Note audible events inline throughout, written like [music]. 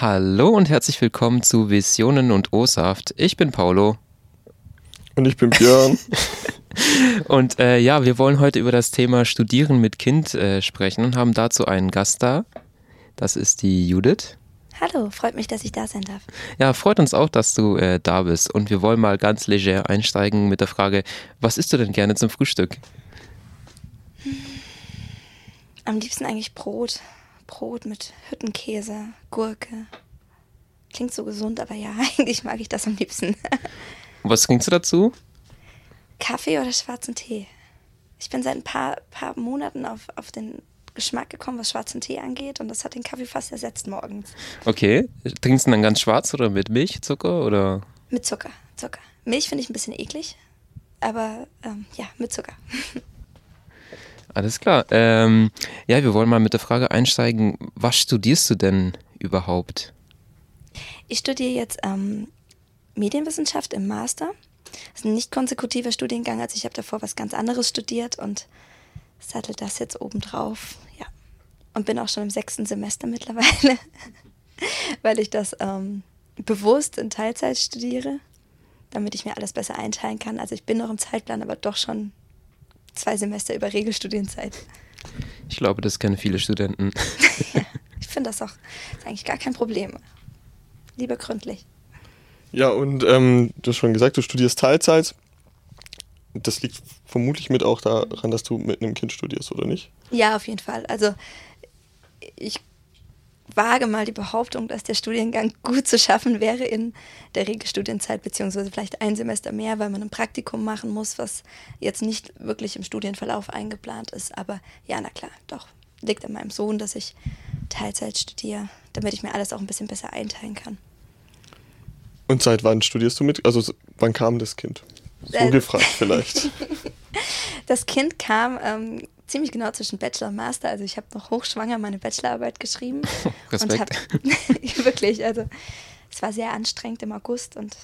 Hallo und herzlich willkommen zu Visionen und O-Saft. Ich bin Paulo. Und ich bin Björn. [laughs] und äh, ja, wir wollen heute über das Thema Studieren mit Kind äh, sprechen und haben dazu einen Gast da. Das ist die Judith. Hallo, freut mich, dass ich da sein darf. Ja, freut uns auch, dass du äh, da bist. Und wir wollen mal ganz leger einsteigen mit der Frage, was isst du denn gerne zum Frühstück? Am liebsten eigentlich Brot. Brot mit Hüttenkäse, Gurke. Klingt so gesund, aber ja, [laughs] eigentlich mag ich das am liebsten. Was trinkst du dazu? Kaffee oder schwarzen Tee. Ich bin seit ein paar, paar Monaten auf, auf den Geschmack gekommen, was schwarzen Tee angeht und das hat den Kaffee fast ersetzt morgens. Okay. Trinkst du dann ganz schwarz oder mit Milch, Zucker oder? Mit Zucker, Zucker. Milch finde ich ein bisschen eklig, aber ähm, ja, mit Zucker. [laughs] Alles klar. Ähm, ja, wir wollen mal mit der Frage einsteigen, was studierst du denn überhaupt? Ich studiere jetzt ähm, Medienwissenschaft im Master. Das ist ein nicht konsekutiver Studiengang, also ich habe davor was ganz anderes studiert und sattel das jetzt obendrauf. Ja. Und bin auch schon im sechsten Semester mittlerweile, [laughs] weil ich das ähm, bewusst in Teilzeit studiere, damit ich mir alles besser einteilen kann. Also ich bin noch im Zeitplan, aber doch schon zwei Semester über Regelstudienzeit. Ich glaube, das kennen viele Studenten. ja, [laughs] ich finde das auch ist eigentlich gar kein Problem. Lieber gründlich. Ja, und ähm, du hast schon gesagt, du studierst Teilzeit. Das liegt vermutlich mit auch daran, dass du mit einem Kind studierst, oder nicht? Ja, auf jeden Fall. Also ich wage mal die Behauptung, dass der Studiengang gut zu schaffen wäre in der Regelstudienzeit, beziehungsweise vielleicht ein Semester mehr, weil man ein Praktikum machen muss, was jetzt nicht wirklich im Studienverlauf eingeplant ist. Aber ja, na klar, doch. Liegt an meinem Sohn, dass ich Teilzeit studiere, damit ich mir alles auch ein bisschen besser einteilen kann. Und seit wann studierst du mit? Also wann kam das Kind? So äh, gefragt vielleicht. [laughs] das Kind kam ähm, ziemlich genau zwischen Bachelor und Master. Also ich habe noch hochschwanger meine Bachelorarbeit geschrieben. [laughs] Respekt. Und hab, [laughs] wirklich, also es war sehr anstrengend im August und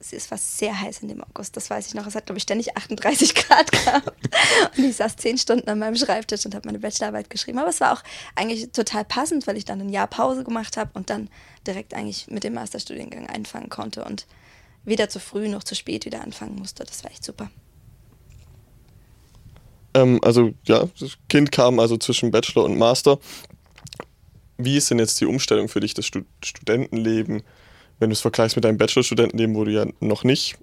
es ist was sehr heiß in dem August, das weiß ich noch. Es hat, glaube ich, ständig 38 Grad gehabt. [laughs] Und ich saß zehn Stunden an meinem Schreibtisch und habe meine Bachelorarbeit geschrieben. Aber es war auch eigentlich total passend, weil ich dann ein Jahr Pause gemacht habe und dann direkt eigentlich mit dem Masterstudiengang einfangen konnte und weder zu früh noch zu spät wieder anfangen musste. Das war echt super. Ähm, also ja, das Kind kam also zwischen Bachelor und Master. Wie ist denn jetzt die Umstellung für dich, das Stud Studentenleben, wenn du es vergleichst mit deinem Bachelorstudentenleben, wo du ja noch nicht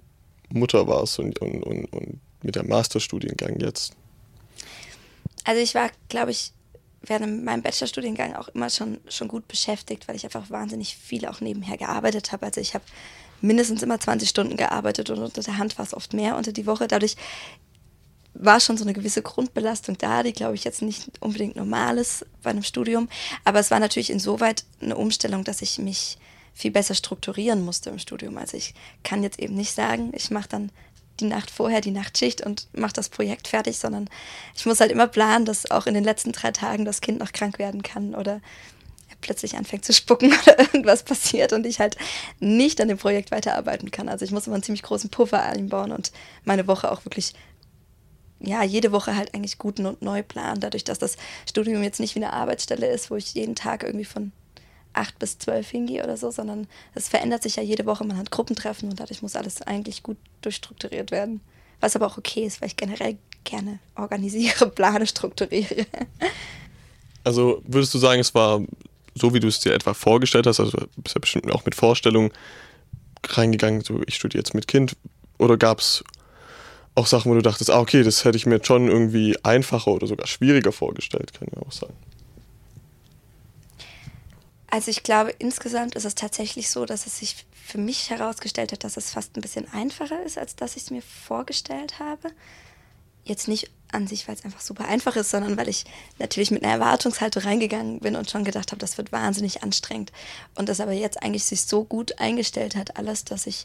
Mutter warst und, und, und, und mit dem Masterstudiengang jetzt? Also ich war, glaube ich, während meinem Bachelorstudiengang auch immer schon, schon gut beschäftigt, weil ich einfach wahnsinnig viel auch nebenher gearbeitet habe. Also ich habe mindestens immer 20 Stunden gearbeitet und unter der Hand war es oft mehr unter die Woche. Dadurch war schon so eine gewisse Grundbelastung da, die glaube ich jetzt nicht unbedingt normal ist bei einem Studium. Aber es war natürlich insoweit eine Umstellung, dass ich mich viel besser strukturieren musste im Studium. Also ich kann jetzt eben nicht sagen, ich mache dann die Nacht vorher die Nachtschicht und mache das Projekt fertig, sondern ich muss halt immer planen, dass auch in den letzten drei Tagen das Kind noch krank werden kann oder plötzlich anfängt zu spucken [laughs] oder irgendwas passiert und ich halt nicht an dem Projekt weiterarbeiten kann. Also ich muss immer einen ziemlich großen Puffer einbauen und meine Woche auch wirklich ja, jede Woche halt eigentlich gut und neu planen, dadurch, dass das Studium jetzt nicht wie eine Arbeitsstelle ist, wo ich jeden Tag irgendwie von acht bis zwölf hingehe oder so, sondern es verändert sich ja jede Woche, man hat Gruppentreffen und dadurch muss alles eigentlich gut durchstrukturiert werden. Was aber auch okay ist, weil ich generell gerne organisiere, [laughs] plane, strukturiere. Also würdest du sagen, es war so, wie du es dir etwa vorgestellt hast, also bist ja bestimmt auch mit Vorstellungen reingegangen, so ich studiere jetzt mit Kind, oder gab es auch Sachen, wo du dachtest, ah, okay, das hätte ich mir schon irgendwie einfacher oder sogar schwieriger vorgestellt, kann ich auch sagen. Also ich glaube, insgesamt ist es tatsächlich so, dass es sich für mich herausgestellt hat, dass es fast ein bisschen einfacher ist, als dass ich es mir vorgestellt habe. Jetzt nicht an sich, weil es einfach super einfach ist, sondern weil ich natürlich mit einer Erwartungshaltung reingegangen bin und schon gedacht habe, das wird wahnsinnig anstrengend. Und das aber jetzt eigentlich sich so gut eingestellt hat, alles, dass ich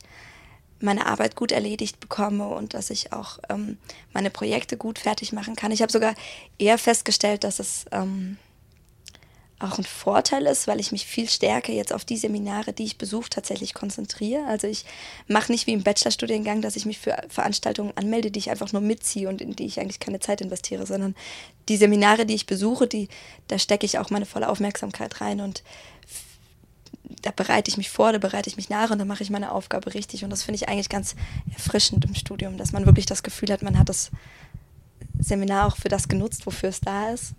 meine Arbeit gut erledigt bekomme und dass ich auch ähm, meine Projekte gut fertig machen kann. Ich habe sogar eher festgestellt, dass es ähm, auch ein Vorteil ist, weil ich mich viel stärker jetzt auf die Seminare, die ich besuche, tatsächlich konzentriere. Also ich mache nicht wie im Bachelorstudiengang, dass ich mich für Veranstaltungen anmelde, die ich einfach nur mitziehe und in die ich eigentlich keine Zeit investiere, sondern die Seminare, die ich besuche, die, da stecke ich auch meine volle Aufmerksamkeit rein und da bereite ich mich vor, da bereite ich mich nach und dann mache ich meine Aufgabe richtig. Und das finde ich eigentlich ganz erfrischend im Studium, dass man wirklich das Gefühl hat, man hat das Seminar auch für das genutzt, wofür es da ist.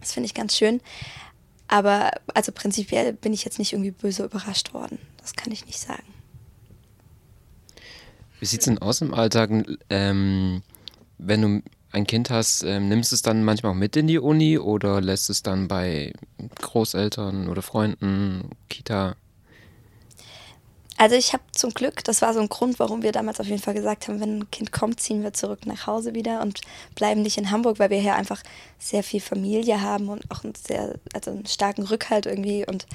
Das finde ich ganz schön. Aber also prinzipiell bin ich jetzt nicht irgendwie böse überrascht worden. Das kann ich nicht sagen. Wie sieht es denn aus im Alltag, ähm, wenn du ein Kind hast, ähm, nimmst du es dann manchmal auch mit in die Uni oder lässt es dann bei Großeltern oder Freunden, Kita? Also ich habe zum Glück, das war so ein Grund, warum wir damals auf jeden Fall gesagt haben, wenn ein Kind kommt, ziehen wir zurück nach Hause wieder und bleiben nicht in Hamburg, weil wir hier einfach sehr viel Familie haben und auch einen sehr, also einen starken Rückhalt irgendwie und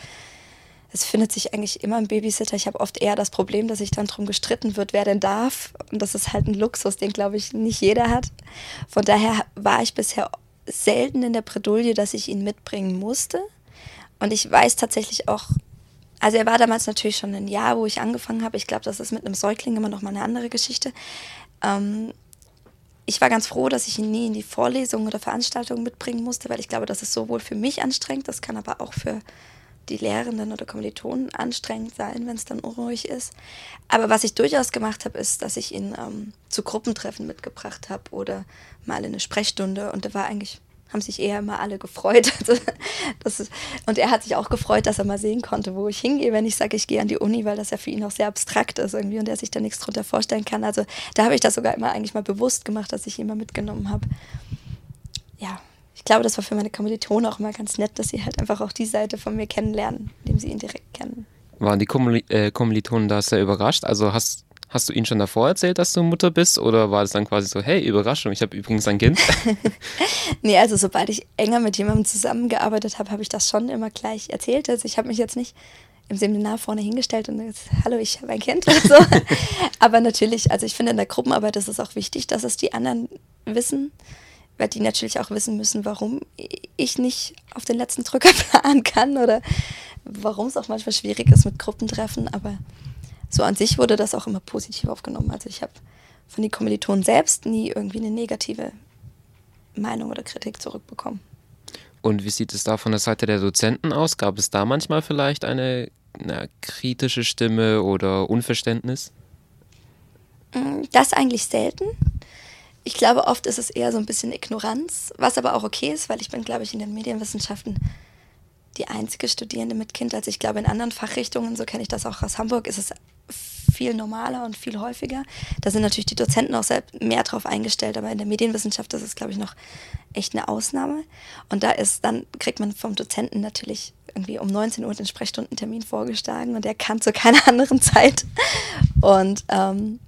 es findet sich eigentlich immer ein Babysitter. Ich habe oft eher das Problem, dass sich dann darum gestritten wird, wer denn darf. Und das ist halt ein Luxus, den, glaube ich, nicht jeder hat. Von daher war ich bisher selten in der Bredouille, dass ich ihn mitbringen musste. Und ich weiß tatsächlich auch also er war damals natürlich schon ein Jahr, wo ich angefangen habe. Ich glaube, das ist mit einem Säugling immer noch mal eine andere Geschichte. Ähm, ich war ganz froh, dass ich ihn nie in die Vorlesungen oder Veranstaltungen mitbringen musste, weil ich glaube, das ist sowohl für mich anstrengend, das kann aber auch für die Lehrenden oder Kommilitonen anstrengend sein, wenn es dann unruhig ist. Aber was ich durchaus gemacht habe, ist, dass ich ihn ähm, zu Gruppentreffen mitgebracht habe oder mal in eine Sprechstunde und da war eigentlich haben sich eher immer alle gefreut. [laughs] Also, ist, und er hat sich auch gefreut, dass er mal sehen konnte, wo ich hingehe, wenn ich sage, ich gehe an die Uni, weil das ja für ihn auch sehr abstrakt ist irgendwie und er sich da nichts drunter vorstellen kann. Also da habe ich das sogar immer eigentlich mal bewusst gemacht, dass ich ihn mal mitgenommen habe. Ja, ich glaube, das war für meine Kommilitonen auch immer ganz nett, dass sie halt einfach auch die Seite von mir kennenlernen, indem sie ihn direkt kennen. Waren die äh, Kommilitonen da sehr überrascht? Also hast Hast du ihnen schon davor erzählt, dass du Mutter bist? Oder war das dann quasi so, hey, Überraschung, ich habe übrigens ein Kind? [laughs] nee, also sobald ich enger mit jemandem zusammengearbeitet habe, habe ich das schon immer gleich erzählt. Also ich habe mich jetzt nicht im Seminar vorne hingestellt und gesagt, hallo, ich habe ein Kind oder so. [laughs] Aber natürlich, also ich finde in der Gruppenarbeit ist es auch wichtig, dass es die anderen wissen, weil die natürlich auch wissen müssen, warum ich nicht auf den letzten Drücker [laughs] planen kann oder warum es auch manchmal schwierig ist mit Gruppentreffen. Aber so an sich wurde das auch immer positiv aufgenommen. Also ich habe von den Kommilitonen selbst nie irgendwie eine negative Meinung oder Kritik zurückbekommen. Und wie sieht es da von der Seite der Dozenten aus? Gab es da manchmal vielleicht eine, eine kritische Stimme oder Unverständnis? Mm, das eigentlich selten. Ich glaube, oft ist es eher so ein bisschen Ignoranz, was aber auch okay ist, weil ich bin, glaube ich, in den Medienwissenschaften die einzige Studierende mit Kind. Also ich glaube, in anderen Fachrichtungen, so kenne ich das auch aus Hamburg, ist es viel normaler und viel häufiger. Da sind natürlich die Dozenten auch mehr drauf eingestellt, aber in der Medienwissenschaft ist es, glaube ich, noch echt eine Ausnahme. Und da ist, dann kriegt man vom Dozenten natürlich irgendwie um 19 Uhr den Sprechstundentermin vorgeschlagen und der kann zu keiner [laughs] anderen Zeit. Und ähm,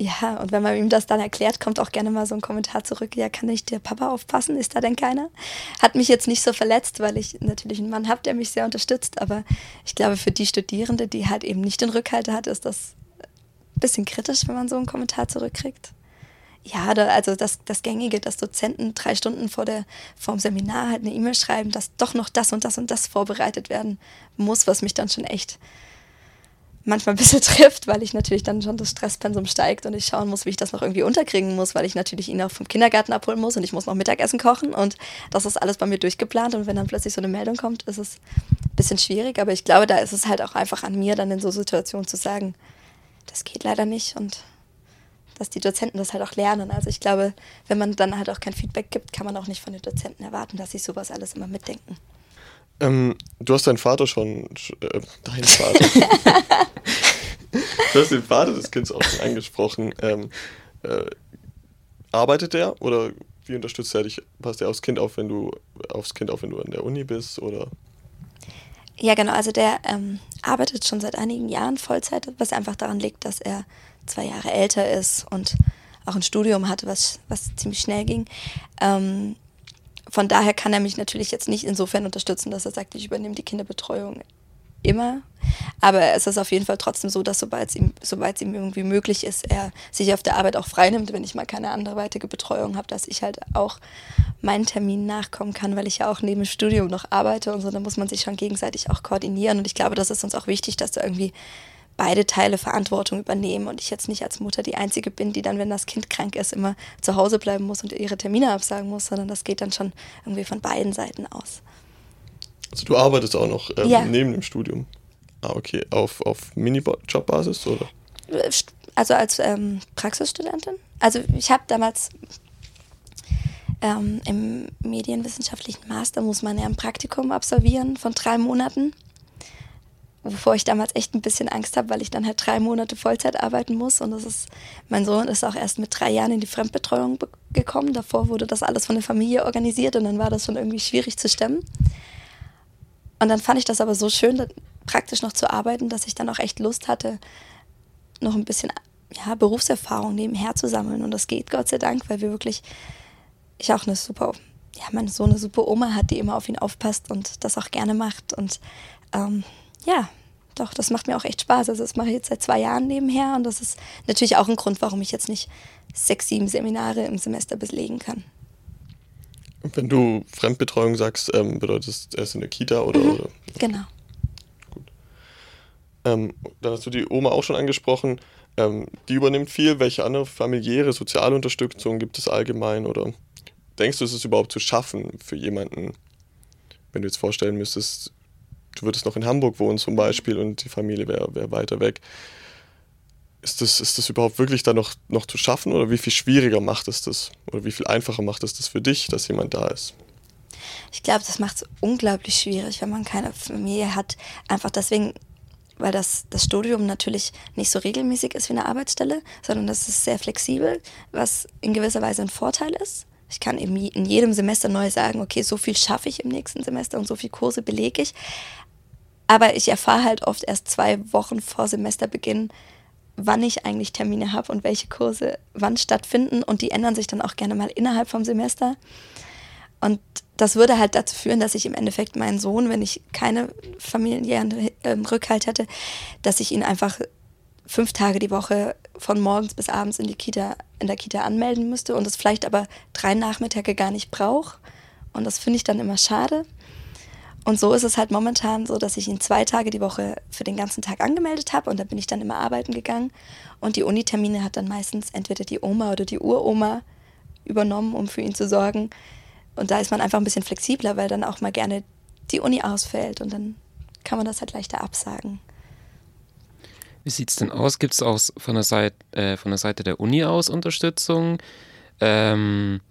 ja, und wenn man ihm das dann erklärt, kommt auch gerne mal so ein Kommentar zurück, ja, kann nicht der Papa aufpassen? Ist da denn keiner? Hat mich jetzt nicht so verletzt, weil ich natürlich einen Mann habe, der mich sehr unterstützt, aber ich glaube, für die Studierende, die halt eben nicht den Rückhalt hat, ist das ein bisschen kritisch, wenn man so einen Kommentar zurückkriegt. Ja, da, also das, das Gängige, dass Dozenten drei Stunden vor, der, vor dem Seminar halt eine E-Mail schreiben, dass doch noch das und das und das vorbereitet werden muss, was mich dann schon echt manchmal ein bisschen [laughs] trifft, weil ich natürlich dann schon das Stresspensum steigt und ich schauen muss, wie ich das noch irgendwie unterkriegen muss, weil ich natürlich ihn auch vom Kindergarten abholen muss und ich muss noch Mittagessen kochen und das ist alles bei mir durchgeplant und wenn dann plötzlich so eine Meldung kommt, ist es ein bisschen schwierig, aber ich glaube, da ist es halt auch einfach an mir, dann in so Situationen zu sagen, das geht leider nicht und dass die Dozenten das halt auch lernen. Also ich glaube, wenn man dann halt auch kein Feedback gibt, kann man auch nicht von den Dozenten erwarten, dass sie sowas alles immer mitdenken. Ähm, du hast deinen Vater schon. Äh, deinen Vater. [laughs] du hast den Vater des Kindes auch schon angesprochen. Ähm, äh, arbeitet der oder wie unterstützt er dich? Passt er aufs Kind auf, wenn du aufs Kind auf, wenn du an der Uni bist? Oder? Ja, genau. Also der ähm, arbeitet schon seit einigen Jahren Vollzeit, was einfach daran liegt, dass er zwei Jahre älter ist und auch ein Studium hatte, was, was ziemlich schnell ging. Ähm, von daher kann er mich natürlich jetzt nicht insofern unterstützen, dass er sagt, ich übernehme die Kinderbetreuung immer. Aber es ist auf jeden Fall trotzdem so, dass sobald es ihm, sobald es ihm irgendwie möglich ist, er sich auf der Arbeit auch freinimmt, wenn ich mal keine andere weitere Betreuung habe, dass ich halt auch meinen Termin nachkommen kann, weil ich ja auch neben dem Studium noch arbeite und so, da muss man sich schon gegenseitig auch koordinieren. Und ich glaube, das ist uns auch wichtig, dass da irgendwie beide Teile Verantwortung übernehmen und ich jetzt nicht als Mutter die Einzige bin, die dann, wenn das Kind krank ist, immer zu Hause bleiben muss und ihre Termine absagen muss, sondern das geht dann schon irgendwie von beiden Seiten aus. Also du arbeitest auch noch ähm, ja. neben dem Studium? Ah, okay. Auf, auf Minijob-Basis, oder? Also als ähm, Praxisstudentin. Also ich habe damals ähm, im medienwissenschaftlichen Master muss man ja ein Praktikum absolvieren von drei Monaten. Wovor ich damals echt ein bisschen Angst habe, weil ich dann halt drei Monate Vollzeit arbeiten muss. Und das ist, mein Sohn ist auch erst mit drei Jahren in die Fremdbetreuung gekommen. Davor wurde das alles von der Familie organisiert und dann war das schon irgendwie schwierig zu stemmen. Und dann fand ich das aber so schön, praktisch noch zu arbeiten, dass ich dann auch echt Lust hatte, noch ein bisschen ja, Berufserfahrung nebenher zu sammeln. Und das geht Gott sei Dank, weil wir wirklich, ich auch eine super, ja, meine so eine super Oma hat, die immer auf ihn aufpasst und das auch gerne macht. Und ähm, ja, doch, das macht mir auch echt Spaß. Also das mache ich jetzt seit zwei Jahren nebenher und das ist natürlich auch ein Grund, warum ich jetzt nicht sechs, sieben Seminare im Semester belegen kann. Wenn du Fremdbetreuung sagst, ähm, bedeutet es erst in der Kita oder? Mhm, oder? Genau. Gut. Ähm, dann hast du die Oma auch schon angesprochen. Ähm, die übernimmt viel. Welche andere familiäre, soziale Unterstützung gibt es allgemein? Oder denkst du, ist es überhaupt zu schaffen für jemanden, wenn du jetzt vorstellen müsstest, du würdest noch in Hamburg wohnen zum Beispiel und die Familie wäre wär weiter weg? ist das, ist das überhaupt wirklich da noch, noch zu schaffen oder wie viel schwieriger macht es das? Oder wie viel einfacher macht es das für dich, dass jemand da ist? Ich glaube, das macht es unglaublich schwierig, wenn man keine Familie hat. Einfach deswegen, weil das, das Studium natürlich nicht so regelmäßig ist wie eine Arbeitsstelle, sondern das ist sehr flexibel, was in gewisser Weise ein Vorteil ist. Ich kann eben in jedem Semester neu sagen, okay, so viel schaffe ich im nächsten Semester und so viele Kurse belege ich. Aber ich erfahre halt oft erst zwei Wochen vor Semesterbeginn, wann ich eigentlich Termine habe und welche Kurse wann stattfinden und die ändern sich dann auch gerne mal innerhalb vom Semester. Und das würde halt dazu führen, dass ich im Endeffekt meinen Sohn, wenn ich keine familiären äh, Rückhalt hätte, dass ich ihn einfach fünf Tage die Woche von morgens bis abends in die Kita, in der Kita anmelden müsste und es vielleicht aber drei Nachmittage gar nicht brauche. Und das finde ich dann immer schade. Und so ist es halt momentan so, dass ich ihn zwei Tage die Woche für den ganzen Tag angemeldet habe und da bin ich dann immer arbeiten gegangen. Und die Unitermine hat dann meistens entweder die Oma oder die Uroma übernommen, um für ihn zu sorgen. Und da ist man einfach ein bisschen flexibler, weil dann auch mal gerne die Uni ausfällt und dann kann man das halt leichter absagen. Wie sieht es denn aus? Gibt es auch von der, Seite, äh, von der Seite der Uni aus Unterstützung? Ähm,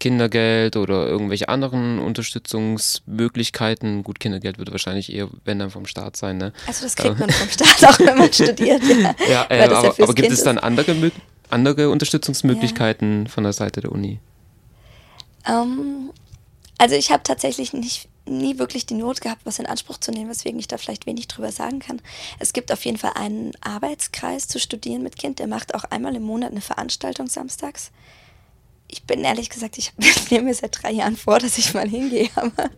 Kindergeld oder irgendwelche anderen Unterstützungsmöglichkeiten. Gut, Kindergeld würde wahrscheinlich eher, wenn dann vom Staat sein. Ne? Also das kriegt man vom Staat auch, wenn man studiert. Ja, [laughs] ja, äh, aber, ja aber, gibt es dann andere, andere Unterstützungsmöglichkeiten von der Seite der Uni? Um, ähm, also ich habe tatsächlich nicht nie wirklich die Not gehabt, was in Anspruch zu nehmen, weswegen ich da vielleicht wenig drüber sagen kann. Es gibt auf jeden Fall einen Arbeitskreis zu studieren mit Kind, der macht auch einmal im Monat eine Veranstaltung samstags ich bin ehrlich gesagt, [laughs] ich nehme mir seit drei Jahren vor, dass ich mal hingehe, [laughs] aber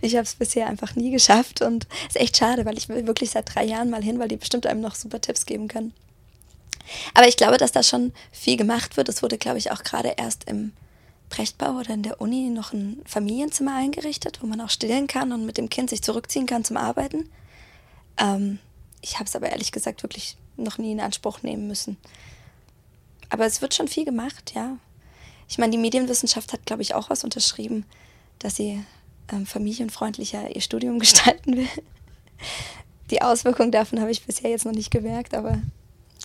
ich habe es bisher einfach nie geschafft und es ist echt schade, weil ich will wirklich seit drei Jahren mal hin, weil die bestimmt einem noch super Tipps geben können. Aber ich glaube, dass da schon viel gemacht wird. Es wurde, glaube ich, auch gerade erst im Brechtbau oder in der Uni noch ein Familienzimmer eingerichtet, wo man auch stillen kann und mit dem Kind sich zurückziehen kann zum Arbeiten. Ähm, ich habe es aber ehrlich gesagt wirklich noch nie in Anspruch nehmen müssen. Aber es wird schon viel gemacht, ja. Ich meine, die Medienwissenschaft hat, glaube ich, auch was unterschrieben, dass sie ähm, familienfreundlicher ihr Studium [laughs] gestalten will. Die Auswirkung davon habe ich bisher jetzt noch nicht gemerkt, aber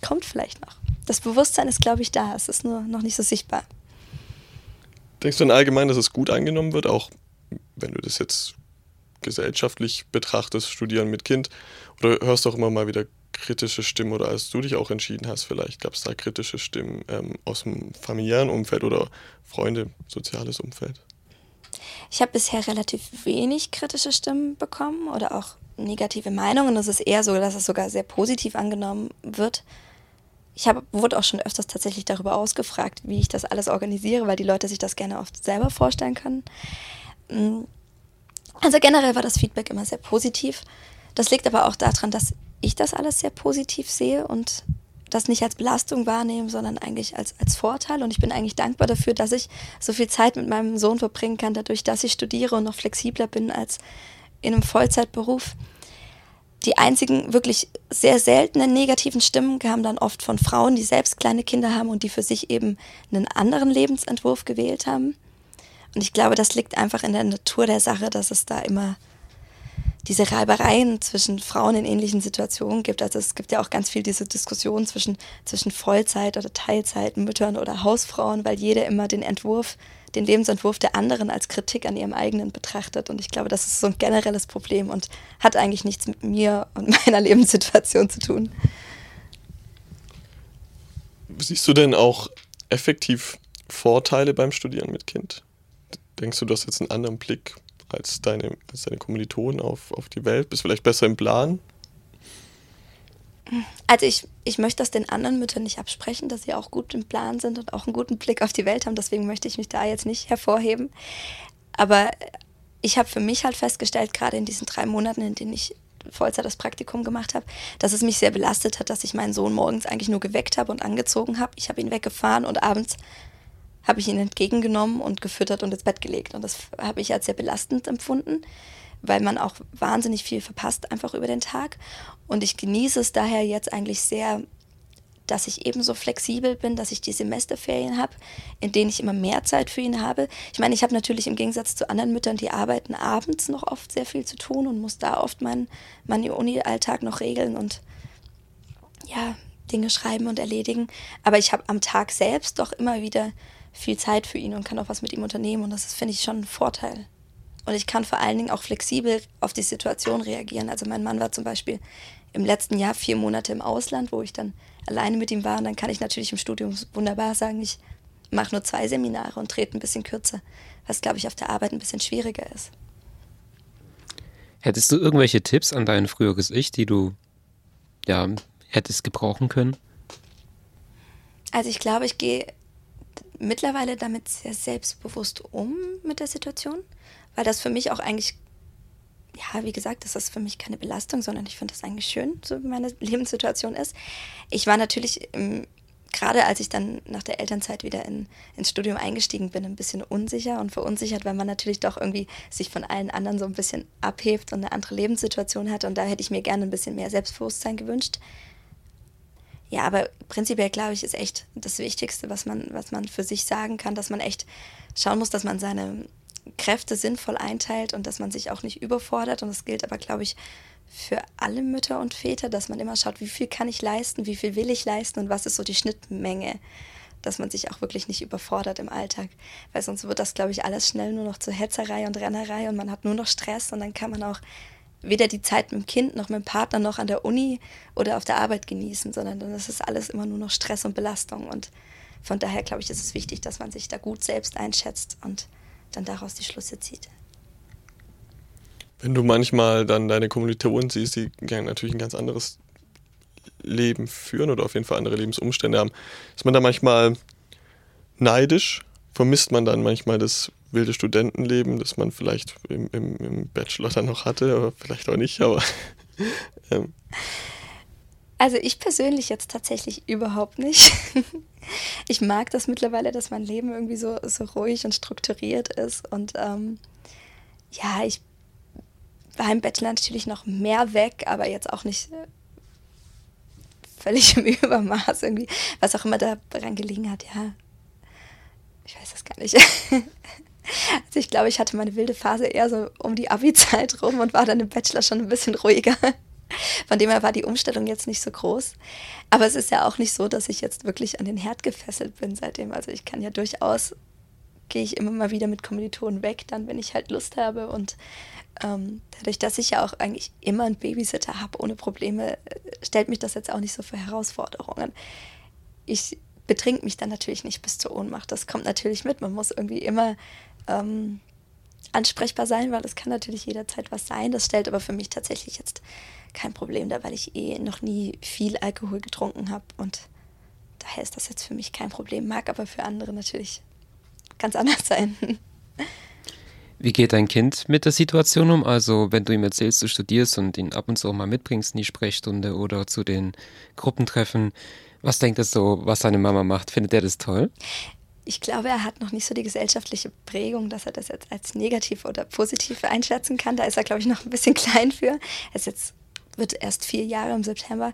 kommt vielleicht noch. Das Bewusstsein ist, glaube ich, da. Es ist nur noch nicht so sichtbar. Denkst du in allgemein, dass es gut angenommen wird, auch wenn du das jetzt gesellschaftlich betrachtest, studieren mit Kind? Oder hörst du auch immer mal wieder kritische Stimmen oder als du dich auch entschieden hast, vielleicht gab es da kritische Stimmen ähm, aus dem familiären Umfeld oder Freunde, soziales Umfeld? Ich habe bisher relativ wenig kritische Stimmen bekommen oder auch negative Meinungen. Es ist eher so, dass es sogar sehr positiv angenommen wird. Ich hab, wurde auch schon öfters tatsächlich darüber ausgefragt, wie ich das alles organisiere, weil die Leute sich das gerne oft selber vorstellen können. Mm. Also generell war das Feedback immer sehr positiv. Das liegt aber auch daran, dass ich das alles sehr positiv sehe und das nicht als Belastung wahrnehme, sondern eigentlich als, als Vorteil. Und ich bin eigentlich dankbar dafür, dass ich so viel Zeit mit meinem Sohn verbringen kann, dadurch, dass ich studiere und noch flexibler bin als in einem Vollzeitberuf. Die einzigen wirklich sehr seltenen negativen Stimmen kamen dann oft von Frauen, die selbst kleine Kinder haben und die für sich eben einen anderen Lebensentwurf gewählt haben. Und ich glaube, das liegt einfach in der Natur der Sache, dass es da immer diese Reibereien zwischen Frauen in ähnlichen Situationen gibt. Also es gibt ja auch ganz viel diese Diskussion zwischen, zwischen Vollzeit- oder Teilzeitmüttern oder Hausfrauen, weil jede immer den Entwurf, den Lebensentwurf der anderen als Kritik an ihrem eigenen betrachtet. Und ich glaube, das ist so ein generelles Problem und hat eigentlich nichts mit mir und [laughs] meiner Lebenssituation zu tun. Siehst du denn auch effektiv Vorteile beim Studieren mit Kind? Denkst du, du hast jetzt einen anderen Blick als deine, als deine Kommilitonen auf, auf die Welt? Bist vielleicht besser im Plan? Also ich, ich möchte das den anderen Müttern nicht absprechen, dass sie auch gut im Plan sind und auch einen guten Blick auf die Welt haben. Deswegen möchte ich mich da jetzt nicht hervorheben. Aber ich habe für mich halt festgestellt, gerade in diesen drei Monaten, in denen ich Vollzeit das Praktikum gemacht habe, dass es mich sehr belastet hat, dass ich meinen Sohn morgens eigentlich nur geweckt habe und angezogen habe. Ich habe ihn weggefahren und abends habe ich ihn entgegengenommen und gefüttert und ins Bett gelegt. Und das habe ich als sehr belastend empfunden, weil man auch wahnsinnig viel verpasst einfach über den Tag. Und ich genieße es daher jetzt eigentlich sehr, dass ich ebenso flexibel bin, dass ich die Semesterferien habe, in denen ich immer mehr Zeit für ihn habe. Ich meine, ich habe natürlich im Gegensatz zu anderen Müttern, die arbeiten abends noch oft sehr viel zu tun und muss da oft meinen mein Uni-Alltag noch regeln und ja, Dinge schreiben und erledigen. Aber ich habe am Tag selbst doch immer wieder viel Zeit für ihn und kann auch was mit ihm unternehmen. Und das finde ich schon ein Vorteil. Und ich kann vor allen Dingen auch flexibel auf die Situation reagieren. Also mein Mann war zum Beispiel im letzten Jahr vier Monate im Ausland, wo ich dann alleine mit ihm war. Und dann kann ich natürlich im Studium wunderbar sagen, ich mache nur zwei Seminare und trete ein bisschen kürzer, was, glaube ich, auf der Arbeit ein bisschen schwieriger ist. Hättest du irgendwelche Tipps an dein früheres Ich, die du ja, hättest gebrauchen können? Also ich glaube, ich gehe mittlerweile damit sehr selbstbewusst um mit der Situation, weil das für mich auch eigentlich, ja, wie gesagt, das ist für mich keine Belastung, sondern ich finde das eigentlich schön, so wie meine Lebenssituation ist. Ich war natürlich, gerade als ich dann nach der Elternzeit wieder in, ins Studium eingestiegen bin, ein bisschen unsicher und verunsichert, weil man natürlich doch irgendwie sich von allen anderen so ein bisschen abhebt und eine andere Lebenssituation hat. Und da hätte ich mir gerne ein bisschen mehr Selbstbewusstsein gewünscht. Ja, aber prinzipiell glaube ich, ist echt das Wichtigste, was man, was man für sich sagen kann, dass man echt schauen muss, dass man seine Kräfte sinnvoll einteilt und dass man sich auch nicht überfordert. Und das gilt aber, glaube ich, für alle Mütter und Väter, dass man immer schaut, wie viel kann ich leisten, wie viel will ich leisten und was ist so die Schnittmenge, dass man sich auch wirklich nicht überfordert im Alltag. Weil sonst wird das, glaube ich, alles schnell nur noch zur Hetzerei und Rennerei und man hat nur noch Stress und dann kann man auch weder die Zeit mit dem Kind noch mit dem Partner noch an der Uni oder auf der Arbeit genießen, sondern dann ist es alles immer nur noch Stress und Belastung. Und von daher glaube ich, ist es wichtig, dass man sich da gut selbst einschätzt und dann daraus die Schlüsse zieht. Wenn du manchmal dann deine Kommilitonen siehst, die natürlich ein ganz anderes Leben führen oder auf jeden Fall andere Lebensumstände haben, ist man da manchmal neidisch? Vermisst man dann manchmal das wilde Studentenleben, das man vielleicht im, im, im Bachelor dann noch hatte, aber vielleicht auch nicht, aber. [laughs] ähm. Also ich persönlich jetzt tatsächlich überhaupt nicht. [laughs] Ich mag das mittlerweile, dass mein Leben irgendwie so, so ruhig und strukturiert ist. Und ähm, ja, ich war im Bachelor natürlich noch mehr weg, aber jetzt auch nicht äh, völlig im [laughs] Übermaß irgendwie, was auch immer daran gelegen hat, ja. Ich weiß das gar nicht. Also ich glaube, ich hatte meine wilde Phase eher so um die Abi-Zeit rum und war dann im Bachelor schon ein bisschen ruhiger. Von dem her war die Umstellung jetzt nicht so groß. Aber es ist ja auch nicht so, dass ich jetzt wirklich an den Herd gefesselt bin seitdem. Also ich kann ja durchaus, gehe ich immer mal wieder mit Kommilitonen weg, dann wenn ich halt Lust habe. Und ähm, dadurch, dass ich ja auch eigentlich immer einen Babysitter habe ohne Probleme, stellt mich das jetzt auch nicht so für Herausforderungen. Ich betrinke mich dann natürlich nicht bis zur Ohnmacht. Das kommt natürlich mit. Man muss irgendwie immer ähm, ansprechbar sein, weil es kann natürlich jederzeit was sein. Das stellt aber für mich tatsächlich jetzt kein Problem dar, weil ich eh noch nie viel Alkohol getrunken habe und daher ist das jetzt für mich kein Problem, mag aber für andere natürlich ganz anders [laughs] sein. Wie geht dein Kind mit der Situation um? Also, wenn du ihm erzählst, du studierst und ihn ab und zu auch mal mitbringst in die Sprechstunde oder zu den Gruppentreffen, was denkt er so, was seine Mama macht? Findet er das toll? Ich glaube, er hat noch nicht so die gesellschaftliche Prägung, dass er das jetzt als negativ oder positiv einschätzen kann. Da ist er, glaube ich, noch ein bisschen [laughs] klein für. Er ist jetzt, wird erst vier Jahre im September.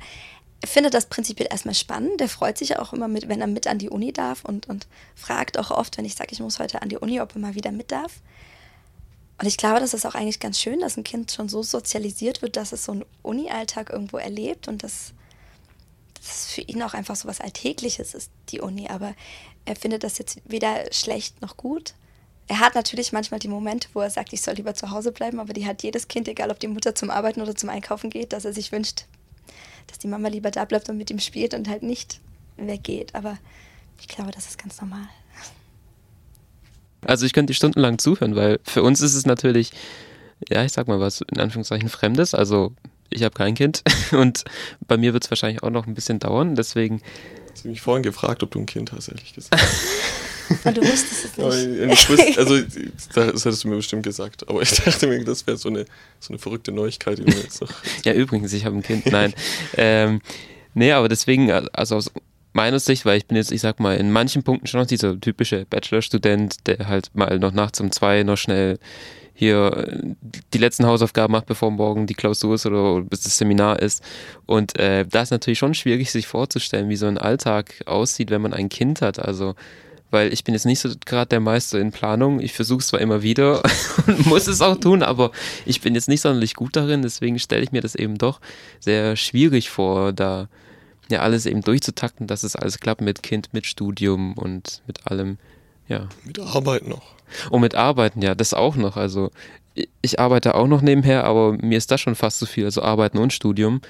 Er findet das prinzipiell erstmal spannend. Der freut sich auch immer mit, wenn er mit an die Uni darf und, und fragt auch oft, wenn ich sage, ich muss heute an die Uni, ob er mal wieder mit darf. Und ich glaube, das ist auch eigentlich ganz schön, dass ein Kind schon so sozialisiert wird, dass es so einen Uni-Alltag irgendwo erlebt und dass das für ihn auch einfach so was Alltägliches ist, die Uni. Aber er findet das jetzt weder schlecht noch gut. Er hat natürlich manchmal die Momente, wo er sagt, ich soll lieber zu Hause bleiben, aber die hat jedes Kind, egal ob die Mutter zum Arbeiten oder zum Einkaufen geht, dass er sich wünscht, dass die Mama lieber da bleibt und mit ihm spielt und halt nicht weggeht. Aber ich glaube, das ist ganz normal. Also ich könnte stundenlang zuhören, weil für uns ist es natürlich, ja, ich sag mal was, in Anführungszeichen Fremdes. Also ich habe kein Kind [laughs] und bei mir wird es wahrscheinlich auch noch ein bisschen dauern. Deswegen. Du mich vorhin gefragt, ob du ein Kind hast, ehrlich gesagt. Und [laughs] du wusstest es nicht. Ich wusste, [laughs] also, das hättest du mir bestimmt gesagt. Aber ich dachte mir, das wäre so eine, so eine verrückte Neuigkeit, die jetzt noch. ja, übrigens, ich habe ein Kind. Nein. ähm, nee, aber deswegen, also aus meiner Sicht, weil ich bin jetzt, ich sag mal, in manchen Punkten schon noch dieser typische Bachelorstudent, der halt mal noch nachts um zwei noch schnell hier äh, die letzten Hausaufgaben macht, bevor morgen die Klausur ist oder bis das Seminar ist. Und äh, da ist natürlich schon schwierig, sich vorzustellen, wie so ein Alltag aussieht, wenn man ein Kind hat. Also, weil ich bin jetzt nicht so gerade der Meister in Planung. Ich versuche es zwar immer wieder [laughs] und muss es auch tun, aber ich bin jetzt nicht sonderlich gut darin. Deswegen stelle ich mir das eben doch sehr schwierig vor, da ja alles eben durchzutakten, dass es alles klappt mit Kind, mit Studium und mit allem. Ja. Mit Arbeit noch. Und mit Arbeiten, ja, das auch noch. Also ich arbeite auch noch nebenher, aber mir ist das schon fast zu so viel. Also Arbeiten und Studium.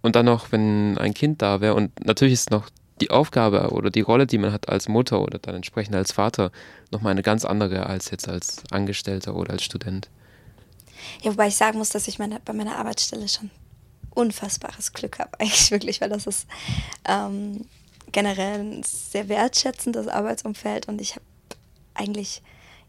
Und dann noch, wenn ein Kind da wäre. Und natürlich ist noch die Aufgabe oder die Rolle, die man hat als Mutter oder dann entsprechend als Vater, nochmal eine ganz andere als jetzt als Angestellter oder als Student. Ja, wobei ich sagen muss, dass ich meine, bei meiner Arbeitsstelle schon unfassbares Glück habe, [laughs] eigentlich wirklich, weil das ist ähm, generell ein sehr wertschätzendes Arbeitsumfeld und ich habe eigentlich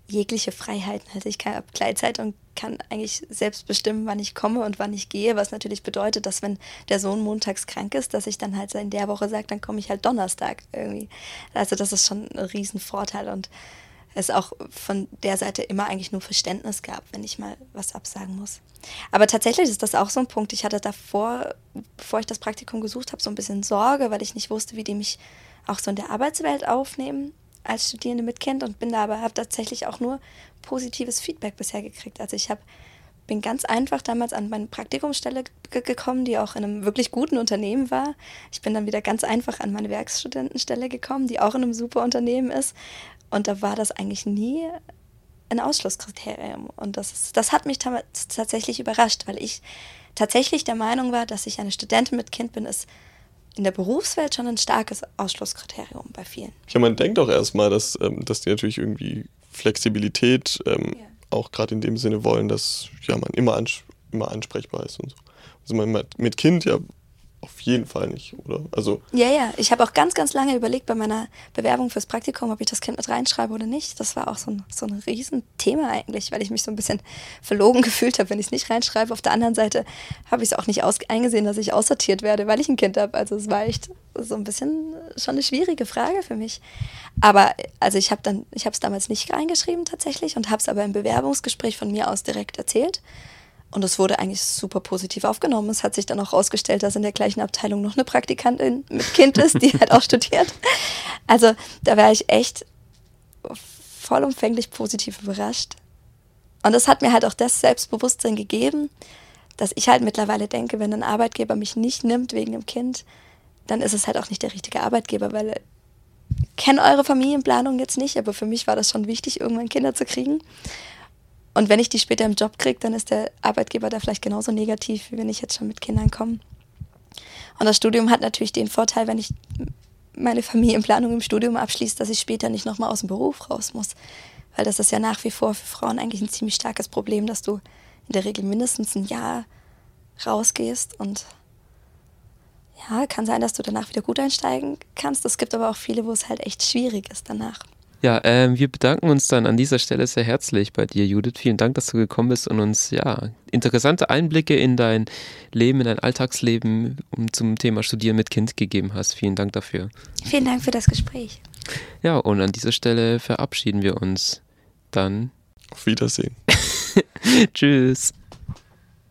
jegliche Freiheiten. Also ich habe Gleitzeit und kann eigentlich selbst bestimmen, wann ich komme und wann ich gehe, was natürlich bedeutet, dass wenn der Sohn montags krank ist, dass ich dann halt in der Woche sage, dann komme ich halt Donnerstag irgendwie. Also das ist schon ein Riesenvorteil und es auch von der Seite immer eigentlich nur Verständnis gab, wenn ich mal was absagen muss. Aber tatsächlich ist das auch so ein Punkt. Ich hatte davor, bevor ich das Praktikum gesucht habe, so ein bisschen Sorge, weil ich nicht wusste, wie die mich auch so in der Arbeitswelt aufnehmen als Studierende mit Kind und bin da aber habe tatsächlich auch nur positives Feedback bisher gekriegt. Also ich habe bin ganz einfach damals an meine Praktikumsstelle gekommen, die auch in einem wirklich guten Unternehmen war. Ich bin dann wieder ganz einfach an meine Werkstudentenstelle gekommen, die auch in einem super Unternehmen ist. Und da war das eigentlich nie ein Ausschlusskriterium. Und das, ist, das hat mich tatsächlich überrascht, weil ich tatsächlich der Meinung war, dass ich eine Studentin mit Kind bin, ist in der Berufswelt schon ein starkes Ausschlusskriterium bei vielen. Ja, man denkt auch erstmal, dass, ähm, dass die natürlich irgendwie Flexibilität ähm, ja. auch gerade in dem Sinne wollen, dass ja, man immer, ans immer ansprechbar ist und so. Also man mit Kind ja auf jeden Fall nicht, oder? Also ja, ja. Ich habe auch ganz, ganz lange überlegt bei meiner Bewerbung fürs Praktikum, ob ich das Kind mit reinschreibe oder nicht. Das war auch so ein, so ein Riesenthema eigentlich, weil ich mich so ein bisschen verlogen [laughs] gefühlt habe, wenn ich es nicht reinschreibe. Auf der anderen Seite habe ich es auch nicht eingesehen, dass ich aussortiert werde, weil ich ein Kind habe. Also es war echt so ein bisschen schon eine schwierige Frage für mich. Aber also ich habe dann, ich habe es damals nicht reingeschrieben tatsächlich und habe es aber im Bewerbungsgespräch von mir aus direkt erzählt. Und es wurde eigentlich super positiv aufgenommen. Es hat sich dann auch herausgestellt, dass in der gleichen Abteilung noch eine Praktikantin mit Kind ist, die halt auch studiert. Also da war ich echt vollumfänglich positiv überrascht. Und das hat mir halt auch das Selbstbewusstsein gegeben, dass ich halt mittlerweile denke, wenn ein Arbeitgeber mich nicht nimmt wegen dem Kind, dann ist es halt auch nicht der richtige Arbeitgeber, weil ich kenne eure Familienplanung jetzt nicht, aber für mich war das schon wichtig, irgendwann Kinder zu kriegen. Und wenn ich die später im Job kriege, dann ist der Arbeitgeber da vielleicht genauso negativ, wie wenn ich jetzt schon mit Kindern komme. Und das Studium hat natürlich den Vorteil, wenn ich meine Familienplanung im Studium abschließe, dass ich später nicht nochmal aus dem Beruf raus muss. Weil das ist ja nach wie vor für Frauen eigentlich ein ziemlich starkes Problem, dass du in der Regel mindestens ein Jahr rausgehst und ja, kann sein, dass du danach wieder gut einsteigen kannst. Es gibt aber auch viele, wo es halt echt schwierig ist danach. Ja, ähm, wir bedanken uns dann an dieser Stelle sehr herzlich bei dir, Judith. Vielen Dank, dass du gekommen bist und uns ja interessante Einblicke in dein Leben, in dein Alltagsleben um, zum Thema Studieren mit Kind gegeben hast. Vielen Dank dafür. Vielen Dank für das Gespräch. Ja, und an dieser Stelle verabschieden wir uns dann. Auf Wiedersehen. [laughs] Tschüss.